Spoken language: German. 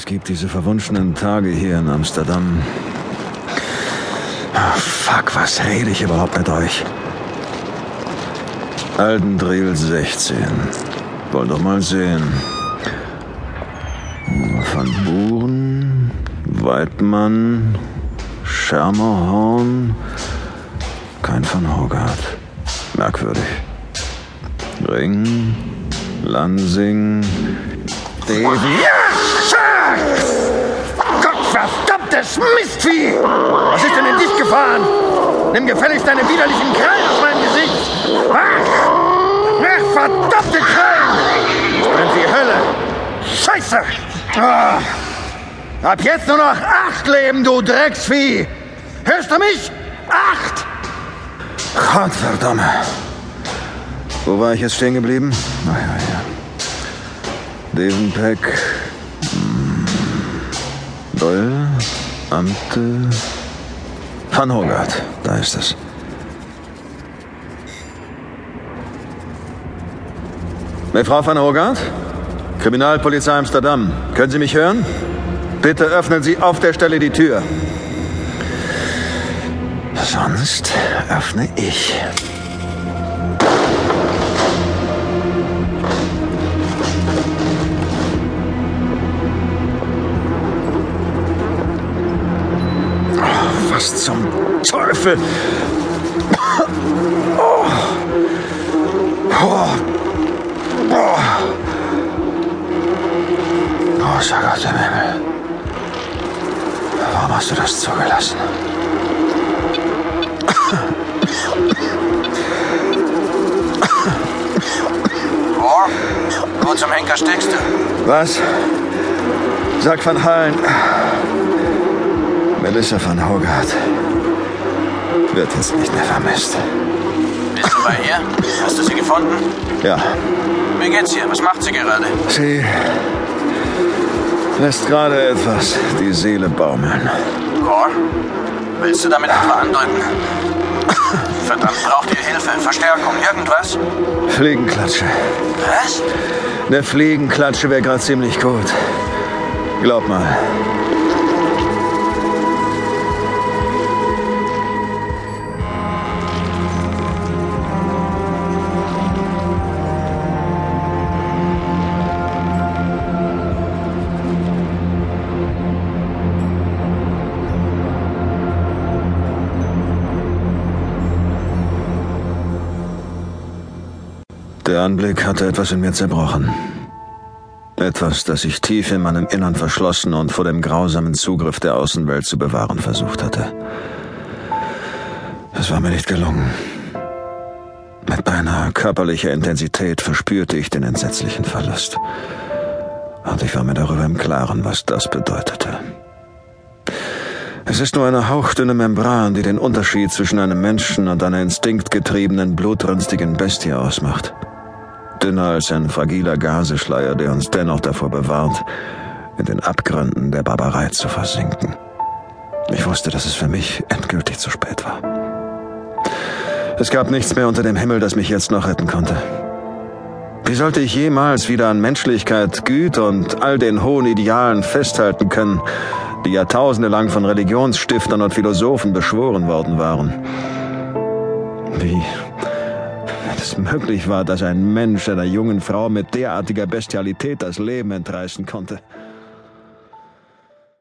Es gibt diese verwunschenen Tage hier in Amsterdam. Oh, fuck, was rede ich überhaupt mit euch? Aldendriel 16. Wollen doch mal sehen. Van Buren, Weidmann, Schermerhorn, kein Van Hogart. Merkwürdig. Ring, Lansing, Davy. Ja! Gottverdammtes Mistvieh! Was ist denn in dich gefahren? Nimm gefälligst deine widerlichen Krallen aus meinem Gesicht! Ach! Ach, verdammte Krallen! Das brennt wie Hölle! Scheiße! Ah. Ab jetzt nur noch acht Leben, du Drecksvieh! Hörst du mich? Acht! Gottverdammt. Wo war ich jetzt stehen geblieben? Ah, ja, ja. Devenpeck. Hm. Amte. Van Hogart. Da ist es. Frau van Hogart? Kriminalpolizei Amsterdam. Können Sie mich hören? Bitte öffnen Sie auf der Stelle die Tür. Sonst öffne ich. Was zum Teufel? Oh. Oh. Oh. Großer Gott im Himmel. Warum hast du das zugelassen? Moore, wo zum Henker steckst du? Was? Sag Van Hallen. Melissa van Hogart wird jetzt nicht mehr vermisst. Bist du bei ihr? Hast du sie gefunden? Ja, Wie geht's ihr? Was macht sie gerade? sie lässt gerade etwas die Seele baumeln. Gore? Willst du damit etwa andrücken? Verdammt, braucht ihr Hilfe, Verstärkung, irgendwas? Fliegenklatsche. Was? Eine Fliegenklatsche wäre gerade ziemlich gut. Glaub mal. Der Anblick hatte etwas in mir zerbrochen. Etwas, das ich tief in meinem Innern verschlossen und vor dem grausamen Zugriff der Außenwelt zu bewahren versucht hatte. Es war mir nicht gelungen. Mit beinahe körperlicher Intensität verspürte ich den entsetzlichen Verlust. Und ich war mir darüber im Klaren, was das bedeutete. Es ist nur eine hauchdünne Membran, die den Unterschied zwischen einem Menschen und einer instinktgetriebenen, blutrünstigen Bestie ausmacht. Dünner als ein fragiler Gaseschleier, der uns dennoch davor bewahrt, in den Abgründen der Barbarei zu versinken. Ich wusste, dass es für mich endgültig zu spät war. Es gab nichts mehr unter dem Himmel, das mich jetzt noch retten konnte. Wie sollte ich jemals wieder an Menschlichkeit, Güte und all den hohen Idealen festhalten können, die Jahrtausende lang von Religionsstiftern und Philosophen beschworen worden waren? Wie, es möglich war, dass ein Mensch einer jungen Frau mit derartiger Bestialität das Leben entreißen konnte.